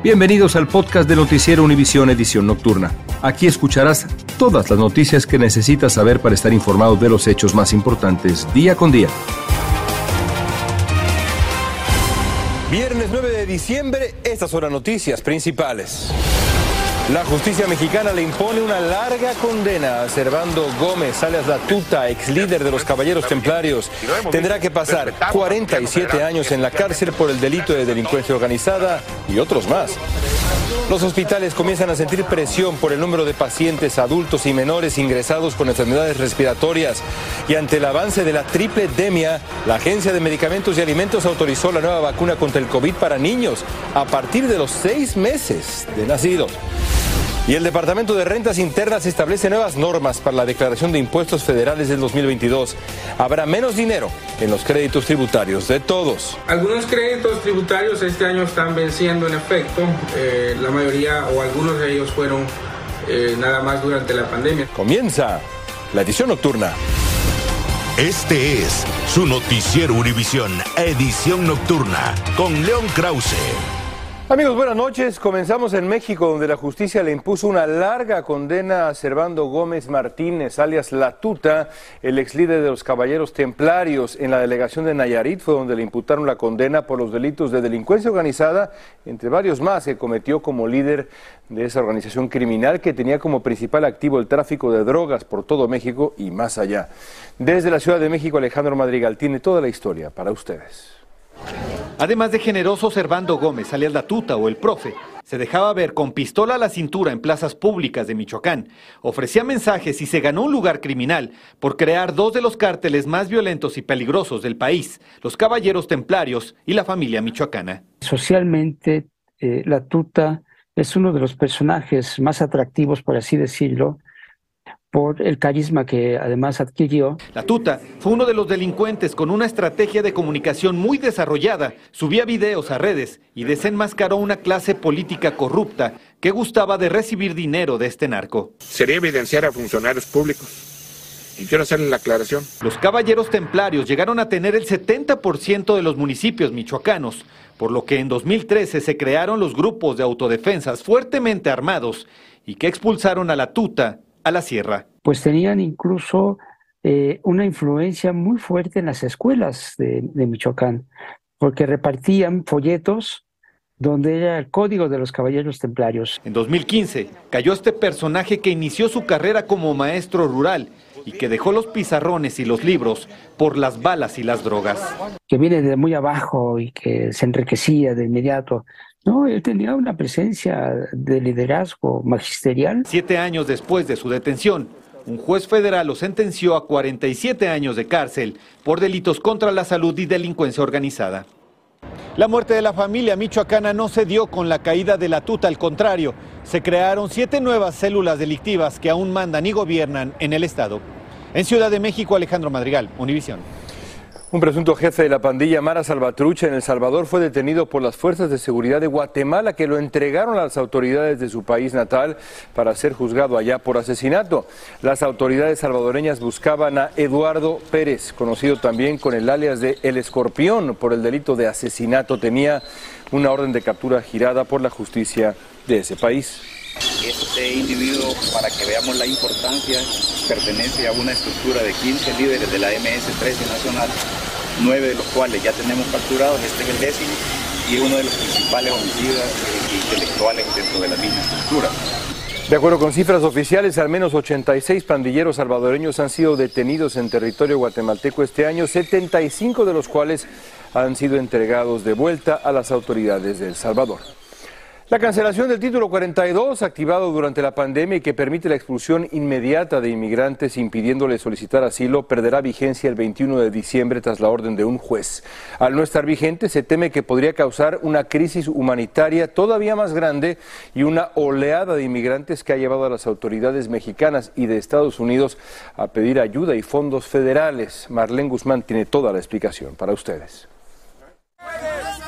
Bienvenidos al podcast de Noticiero Univisión Edición Nocturna. Aquí escucharás todas las noticias que necesitas saber para estar informado de los hechos más importantes día con día. Viernes 9 de diciembre, estas son las noticias principales. La justicia mexicana le impone una larga condena a Servando Gómez, alias La Tuta, ex líder de los Caballeros Templarios. Tendrá que pasar 47 años en la cárcel por el delito de delincuencia organizada y otros más. Los hospitales comienzan a sentir presión por el número de pacientes adultos y menores ingresados con enfermedades respiratorias. Y ante el avance de la triple demia, la Agencia de Medicamentos y Alimentos autorizó la nueva vacuna contra el COVID para niños a partir de los seis meses de nacidos. Y el Departamento de Rentas Internas establece nuevas normas para la declaración de impuestos federales del 2022. Habrá menos dinero en los créditos tributarios de todos. Algunos créditos tributarios este año están venciendo en efecto. Eh, la mayoría o algunos de ellos fueron eh, nada más durante la pandemia. Comienza la edición nocturna. Este es su noticiero Univisión, edición nocturna, con León Krause. Amigos, buenas noches. Comenzamos en México, donde la justicia le impuso una larga condena a Servando Gómez Martínez, alias La Tuta, el ex líder de los Caballeros Templarios. En la delegación de Nayarit fue donde le imputaron la condena por los delitos de delincuencia organizada, entre varios más que cometió como líder de esa organización criminal que tenía como principal activo el tráfico de drogas por todo México y más allá. Desde la Ciudad de México, Alejandro Madrigal tiene toda la historia para ustedes. Además de generoso Servando Gómez, alias La Tuta o el profe, se dejaba ver con pistola a la cintura en plazas públicas de Michoacán, ofrecía mensajes y se ganó un lugar criminal por crear dos de los cárteles más violentos y peligrosos del país, los Caballeros Templarios y la familia michoacana. Socialmente, eh, La Tuta es uno de los personajes más atractivos, por así decirlo, por el carisma que además adquirió. La Tuta fue uno de los delincuentes con una estrategia de comunicación muy desarrollada. Subía videos a redes y desenmascaró una clase política corrupta que gustaba de recibir dinero de este narco. Sería evidenciar a funcionarios públicos. Y quiero hacerle la aclaración. Los caballeros templarios llegaron a tener el 70% de los municipios michoacanos, por lo que en 2013 se crearon los grupos de autodefensas fuertemente armados y que expulsaron a la tuta a la sierra. Pues tenían incluso eh, una influencia muy fuerte en las escuelas de, de Michoacán, porque repartían folletos donde era el código de los caballeros templarios. En 2015 cayó este personaje que inició su carrera como maestro rural y que dejó los pizarrones y los libros por las balas y las drogas. Que viene de muy abajo y que se enriquecía de inmediato. No, él tenía una presencia de liderazgo magisterial. Siete años después de su detención, un juez federal lo sentenció a 47 años de cárcel por delitos contra la salud y delincuencia organizada. La muerte de la familia michoacana no se dio con la caída de la tuta, al contrario, se crearon siete nuevas células delictivas que aún mandan y gobiernan en el Estado. En Ciudad de México, Alejandro Madrigal, Univisión. Un presunto jefe de la pandilla Mara Salvatrucha en El Salvador fue detenido por las fuerzas de seguridad de Guatemala que lo entregaron a las autoridades de su país natal para ser juzgado allá por asesinato. Las autoridades salvadoreñas buscaban a Eduardo Pérez, conocido también con el alias de El Escorpión, por el delito de asesinato. Tenía una orden de captura girada por la justicia de ese país. Este individuo, para que veamos la importancia, pertenece a una estructura de 15 líderes de la MS-13 nacional, nueve de los cuales ya tenemos capturados, este es el décimo, y uno de los principales homicidas intelectuales dentro de la misma estructura. De acuerdo con cifras oficiales, al menos 86 pandilleros salvadoreños han sido detenidos en territorio guatemalteco este año, 75 de los cuales han sido entregados de vuelta a las autoridades de El Salvador. La cancelación del título 42, activado durante la pandemia y que permite la expulsión inmediata de inmigrantes impidiéndoles solicitar asilo, perderá vigencia el 21 de diciembre tras la orden de un juez. Al no estar vigente, se teme que podría causar una crisis humanitaria todavía más grande y una oleada de inmigrantes que ha llevado a las autoridades mexicanas y de Estados Unidos a pedir ayuda y fondos federales. Marlene Guzmán tiene toda la explicación para ustedes.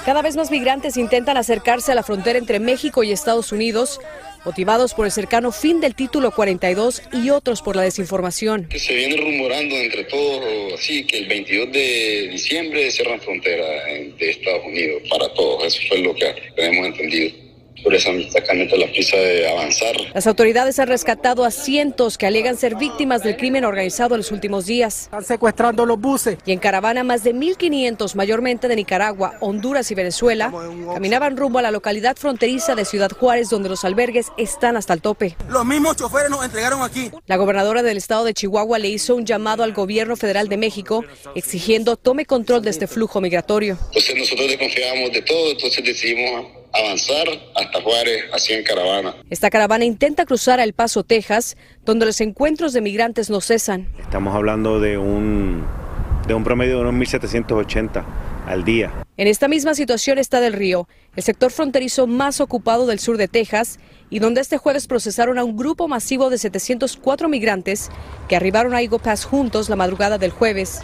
Cada vez más migrantes intentan acercarse a la frontera entre México y Estados Unidos, motivados por el cercano fin del título 42 y otros por la desinformación. Se viene rumorando entre todos, así que el 22 de diciembre cierran frontera de Estados Unidos para todos. Eso fue lo que tenemos entendido por esa sacando la prisa de avanzar. Las autoridades han rescatado a cientos que alegan ser víctimas del crimen organizado en los últimos días. Están secuestrando los buses. Y en caravana más de 1.500, mayormente de Nicaragua, Honduras y Venezuela, caminaban rumbo a la localidad fronteriza de Ciudad Juárez, donde los albergues están hasta el tope. Los mismos choferes nos entregaron aquí. La gobernadora del estado de Chihuahua le hizo un llamado al gobierno federal de México exigiendo tome control de este flujo migratorio. Entonces nosotros desconfiábamos de todo, entonces decidimos avanzar hasta Juárez, así en caravana. Esta caravana intenta cruzar a El Paso, Texas, donde los encuentros de migrantes no cesan. Estamos hablando de un, de un promedio de unos 1.780 al día. En esta misma situación está Del Río, el sector fronterizo más ocupado del sur de Texas, y donde este jueves procesaron a un grupo masivo de 704 migrantes que arribaron a Eagle Pass juntos la madrugada del jueves.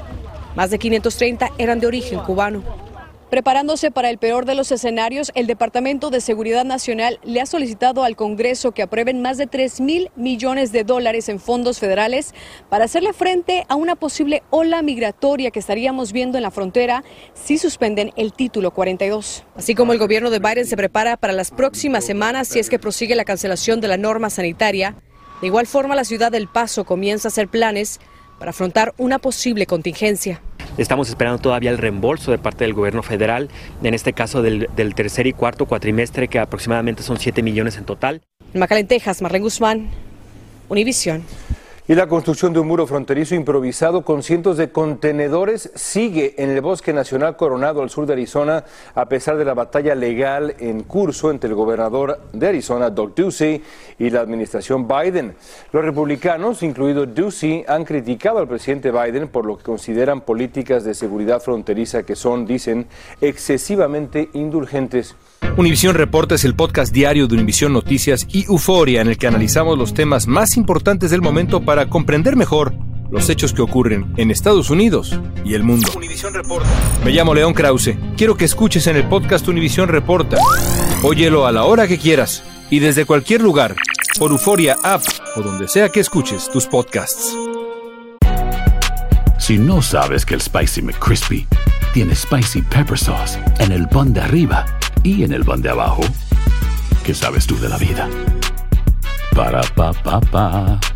Más de 530 eran de origen cubano. Preparándose para el peor de los escenarios, el Departamento de Seguridad Nacional le ha solicitado al Congreso que aprueben más de 3 mil millones de dólares en fondos federales para hacerle frente a una posible ola migratoria que estaríamos viendo en la frontera si suspenden el título 42. Así como el gobierno de Biden se prepara para las próximas semanas si es que prosigue la cancelación de la norma sanitaria, de igual forma la ciudad del Paso comienza a hacer planes para afrontar una posible contingencia. Estamos esperando todavía el reembolso de parte del gobierno federal, en este caso del, tercer y cuarto cuatrimestre, que aproximadamente son 7 millones en total. En Macalén, Texas, Marlene Guzmán, Univisión. Y la construcción de un muro fronterizo improvisado con cientos de contenedores sigue en el Bosque Nacional Coronado al sur de Arizona, a pesar de la batalla legal en curso entre el gobernador de Arizona, Doug Ducey, y la administración Biden. Los republicanos, incluido Ducey, han criticado al presidente Biden por lo que consideran políticas de seguridad fronteriza que son, dicen, excesivamente indulgentes. Univisión Reporta es el podcast diario de Univisión Noticias y Euforia en el que analizamos los temas más importantes del momento para comprender mejor los hechos que ocurren en Estados Unidos y el mundo. Reporta. Me llamo León Krause. Quiero que escuches en el podcast Univisión Reporta. Óyelo a la hora que quieras y desde cualquier lugar por Euforia App o donde sea que escuches tus podcasts. Si no sabes que el Spicy McCrispy tiene Spicy Pepper Sauce en el pan de arriba, y en el pan de abajo, ¿qué sabes tú de la vida? Para pa pa pa.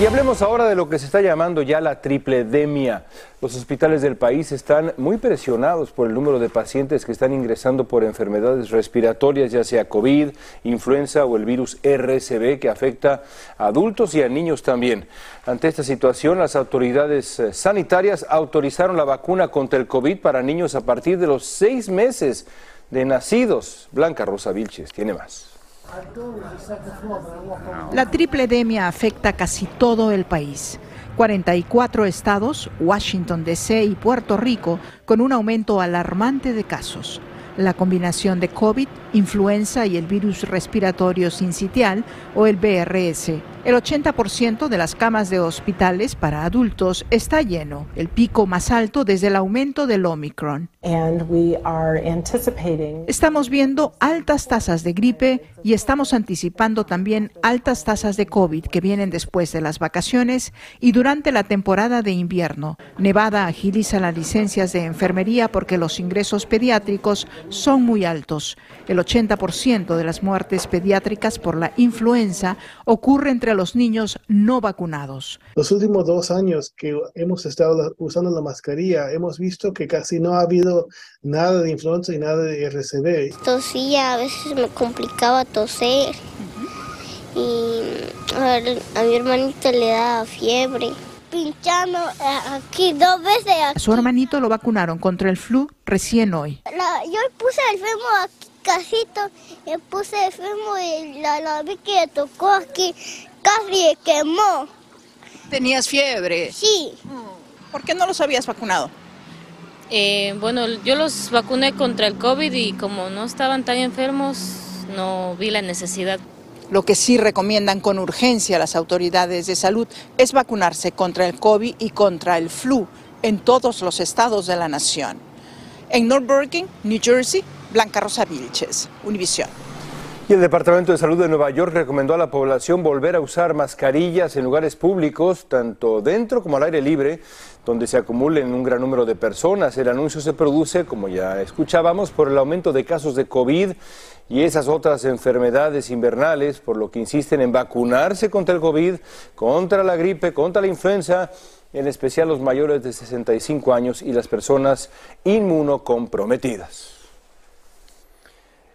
Y hablemos ahora de lo que se está llamando ya la tripledemia. Los hospitales del país están muy presionados por el número de pacientes que están ingresando por enfermedades respiratorias, ya sea COVID, influenza o el virus RSV, que afecta a adultos y a niños también. Ante esta situación, las autoridades eh, sanitarias autorizaron la vacuna contra el COVID para niños a partir de los seis meses de nacidos. Blanca Rosa Vilches tiene más. La tripledemia afecta casi todo el país. 44 estados, Washington, D.C. y Puerto Rico, con un aumento alarmante de casos. La combinación de COVID, influenza y el virus respiratorio sincitial o el BRS. El 80% de las camas de hospitales para adultos está lleno, el pico más alto desde el aumento del Omicron. Estamos viendo altas tasas de gripe y estamos anticipando también altas tasas de COVID que vienen después de las vacaciones y durante la temporada de invierno. Nevada agiliza las licencias de enfermería porque los ingresos pediátricos son muy altos. El 80% de las muertes pediátricas por la influenza ocurre entre los niños no vacunados. Los últimos dos años que hemos estado usando la mascarilla, hemos visto que casi no ha habido nada de influenza y nada de RCB. Tosía, a veces me complicaba toser. Y a, a mi hermanito le daba fiebre. Pinchando eh, aquí dos veces. A su hermanito lo vacunaron contra el flu recién hoy. La- yo puse el femo aquí casito, y puse el femo y la, la vi que le tocó aquí, casi le quemó. ¿Tenías fiebre? Sí. ¿Por qué no los habías vacunado? Eh, bueno, yo los vacuné contra el COVID y como no estaban tan enfermos, no vi la necesidad. Lo que sí recomiendan con urgencia las autoridades de salud es vacunarse contra el COVID y contra el flu en todos los estados de la nación. En North Bergen, New Jersey, Blanca Rosa Vilches, Univisión. Y el Departamento de Salud de Nueva York recomendó a la población volver a usar mascarillas en lugares públicos, tanto dentro como al aire libre, donde se acumulen un gran número de personas. El anuncio se produce, como ya escuchábamos, por el aumento de casos de COVID y esas otras enfermedades invernales, por lo que insisten en vacunarse contra el COVID, contra la gripe, contra la influenza, en especial los mayores de 65 años y las personas inmunocomprometidas.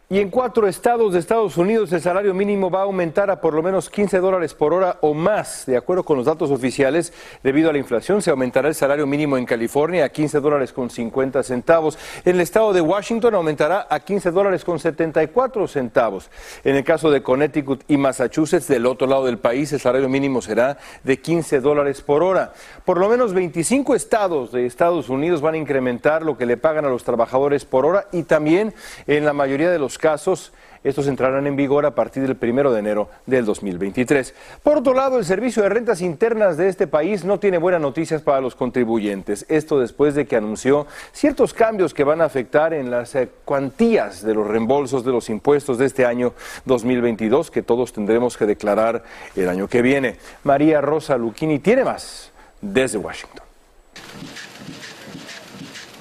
Y en cuatro estados de Estados Unidos el salario mínimo va a aumentar a por lo menos 15 dólares por hora o más. De acuerdo con los datos oficiales, debido a la inflación, se aumentará el salario mínimo en California a 15 dólares con 50 centavos. En el estado de Washington aumentará a 15 dólares con 74 centavos. En el caso de Connecticut y Massachusetts, del otro lado del país, el salario mínimo será de 15 dólares por hora. Por lo menos 25 estados de Estados Unidos van a incrementar lo que le pagan a los trabajadores por hora y también en la mayoría de casos estos entrarán en vigor a partir del primero de enero del 2023. Por otro lado, el Servicio de Rentas Internas de este país no tiene buenas noticias para los contribuyentes. Esto después de que anunció ciertos cambios que van a afectar en las eh, cuantías de los reembolsos de los impuestos de este año 2022 que todos tendremos que declarar el año que viene. María Rosa Luchini tiene más desde Washington.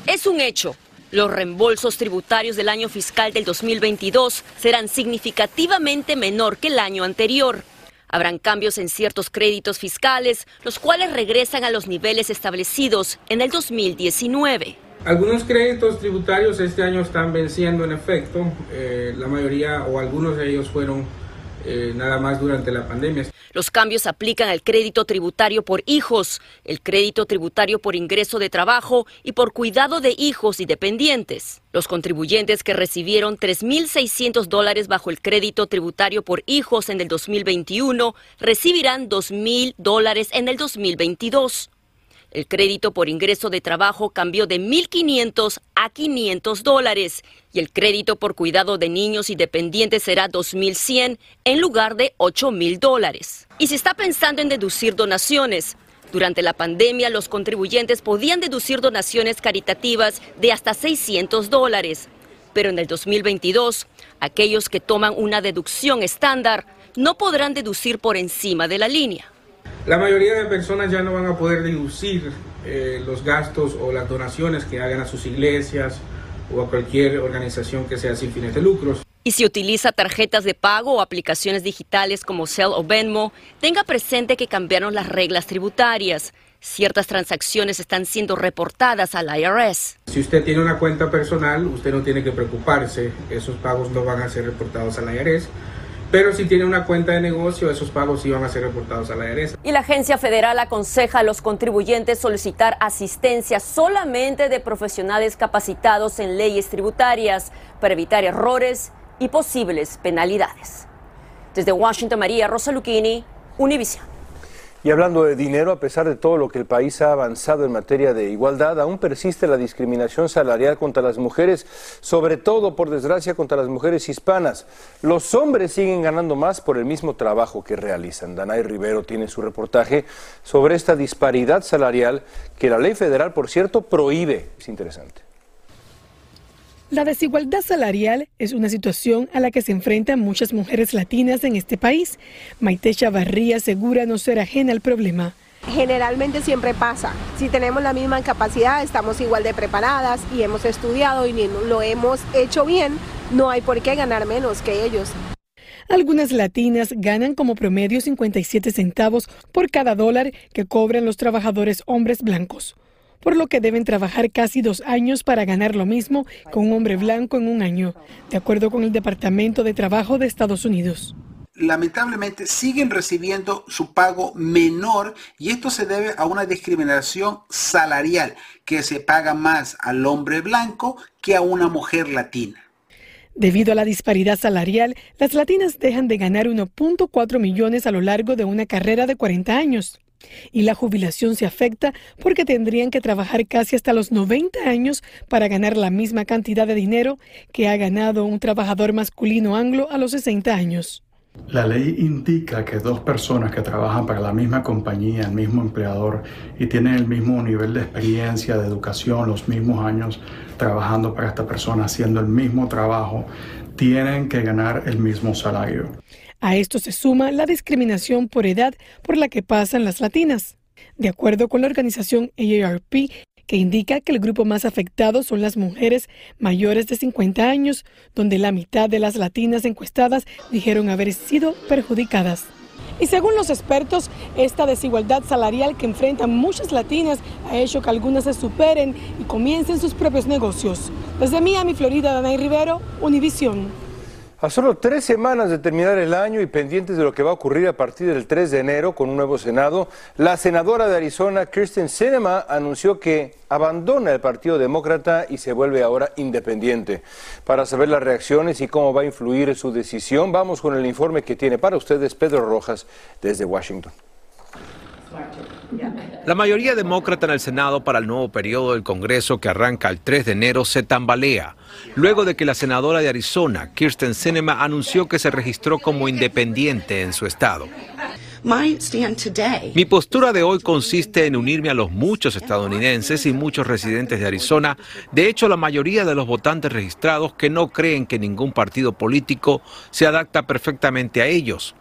Es un hecho. Los reembolsos tributarios del año fiscal del 2022 serán significativamente menor que el año anterior. Habrán cambios en ciertos créditos fiscales, los cuales regresan a los niveles establecidos en el 2019. Algunos créditos tributarios este año están venciendo en efecto. Eh, la mayoría o algunos de ellos fueron eh, nada más durante la pandemia. Los cambios aplican al crédito tributario por hijos, el crédito tributario por ingreso de trabajo y por cuidado de hijos y dependientes. Los contribuyentes que recibieron 3.600 dólares bajo el crédito tributario por hijos en el 2021 recibirán 2.000 dólares en el 2022. El crédito por ingreso de trabajo cambió de 1.500 a 500 dólares y el crédito por cuidado de niños y dependientes será 2.100 en lugar de 8.000 dólares. Y se está pensando en deducir donaciones. Durante la pandemia, los contribuyentes podían deducir donaciones caritativas de hasta 600 dólares. Pero en el 2022, aquellos que toman una deducción estándar no podrán deducir por encima de la línea. La mayoría de personas ya no van a poder deducir eh, los gastos o las donaciones que hagan a sus iglesias o a cualquier organización que sea sin fines de lucros. Y si utiliza tarjetas de pago o aplicaciones digitales como Cell o Venmo, tenga presente que cambiaron las reglas tributarias. Ciertas transacciones están siendo reportadas al IRS. Si usted tiene una cuenta personal, usted no tiene que preocuparse. Esos pagos no van a ser reportados al IRS pero si tiene una cuenta de negocio, esos pagos van a ser reportados a la IRS. Y la agencia federal aconseja a los contribuyentes solicitar asistencia solamente de profesionales capacitados en leyes tributarias para evitar errores y posibles penalidades. Desde Washington, María Rosa Lucchini, Univision. Y hablando de dinero, a pesar de todo lo que el país ha avanzado en materia de igualdad, aún persiste la discriminación salarial contra las mujeres, sobre todo, por desgracia, contra las mujeres hispanas. Los hombres siguen ganando más por el mismo trabajo que realizan. Danay Rivero tiene su reportaje sobre esta disparidad salarial que la ley federal, por cierto, prohíbe. Es interesante. La desigualdad salarial es una situación a la que se enfrentan muchas mujeres latinas en este país. Maite Chavarría asegura no ser ajena al problema. Generalmente siempre pasa. Si tenemos la misma capacidad, estamos igual de preparadas y hemos estudiado y lo hemos hecho bien, no hay por qué ganar menos que ellos. Algunas latinas ganan como promedio 57 centavos por cada dólar que cobran los trabajadores hombres blancos por lo que deben trabajar casi dos años para ganar lo mismo que un hombre blanco en un año, de acuerdo con el Departamento de Trabajo de Estados Unidos lamentablemente siguen recibiendo su pago menor y esto se debe a una discriminación salarial que se paga más al hombre blanco que a una mujer latina. Debido a la disparidad salarial, las latinas dejan de ganar 1.4 millones a lo largo de una carrera de 40 años. Y la jubilación se afecta porque tendrían que trabajar casi hasta los 90 años para ganar la misma cantidad de dinero que ha ganado un trabajador masculino anglo a los 60 años. La ley indica que dos personas que trabajan para la misma compañía, el mismo empleador y tienen el mismo nivel de experiencia, de educación, los mismos años trabajando para esta persona, haciendo el mismo trabajo, tienen que ganar el mismo salario. A esto se suma la discriminación por edad por la que pasan las latinas. De acuerdo con la organización AARP, que indica que el grupo más afectado son las mujeres mayores de 50 años, donde la mitad de las latinas encuestadas dijeron haber sido perjudicadas. Y según los expertos, esta desigualdad salarial que enfrentan muchas latinas ha hecho que algunas se superen y comiencen sus propios negocios. Desde Miami, Florida, Danay Rivero, Univisión. A solo tres semanas de terminar el año y pendientes de lo que va a ocurrir a partir del 3 de enero con un nuevo Senado, la senadora de Arizona, Kirsten Sinema, anunció que abandona el Partido Demócrata y se vuelve ahora independiente. Para saber las reacciones y cómo va a influir su decisión, vamos con el informe que tiene para ustedes Pedro Rojas desde Washington. La mayoría demócrata en el Senado para el nuevo periodo del Congreso que arranca el 3 de enero se tambalea, luego de que la senadora de Arizona, Kirsten Sinema, anunció que se registró como independiente en su estado. Mi postura de hoy consiste en unirme a los muchos estadounidenses y muchos residentes de Arizona, de hecho la mayoría de los votantes registrados que no creen que ningún partido político se adapta perfectamente a ellos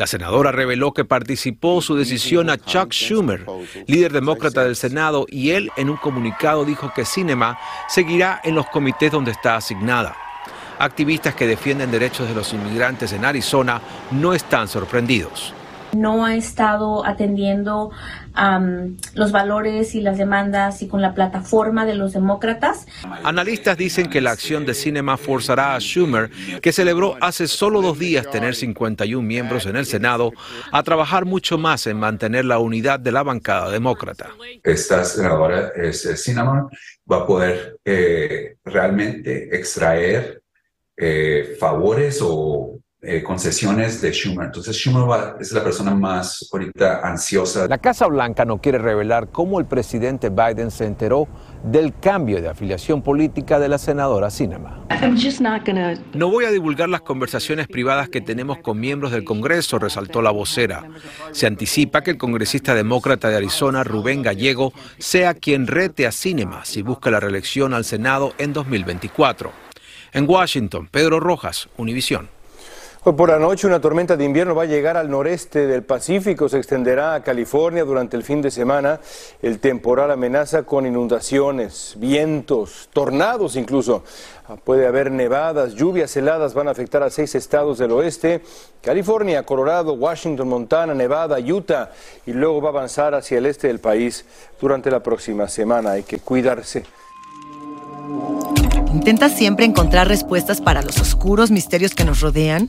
la senadora reveló que participó su decisión a Chuck Schumer, líder demócrata del Senado, y él en un comunicado dijo que Cinema seguirá en los comités donde está asignada. Activistas que defienden derechos de los inmigrantes en Arizona no están sorprendidos no ha estado atendiendo los valores y las demandas y con la plataforma de los demócratas. Analistas dicen que la acción de Cinema forzará a Schumer, que celebró hace solo dos días tener 51 miembros en el Senado, a trabajar mucho más en mantener la unidad de la bancada demócrata. Esta senadora, Cinema, va a poder eh, realmente extraer eh, favores o eh, concesiones de Schumer. Entonces Schumer es la persona más ahorita ansiosa. La Casa Blanca no quiere revelar cómo el presidente Biden se enteró del cambio de afiliación política de la senadora Sinema. No voy a divulgar las conversaciones privadas que tenemos con miembros del Congreso, resaltó la vocera. Se anticipa que el congresista demócrata de Arizona, Rubén Gallego, sea quien rete a Sinema si busca la reelección al Senado en 2024. En Washington, Pedro Rojas, Univisión. Hoy por la noche una tormenta de invierno va a llegar al noreste del Pacífico, se extenderá a California durante el fin de semana. El temporal amenaza con inundaciones, vientos, tornados incluso. Puede haber nevadas, lluvias heladas van a afectar a seis estados del oeste, California, Colorado, Washington, Montana, Nevada, Utah y luego va a avanzar hacia el este del país durante la próxima semana. Hay que cuidarse. ¿Intentas siempre encontrar respuestas para los oscuros misterios que nos rodean?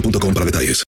boostmobile.com para detalles.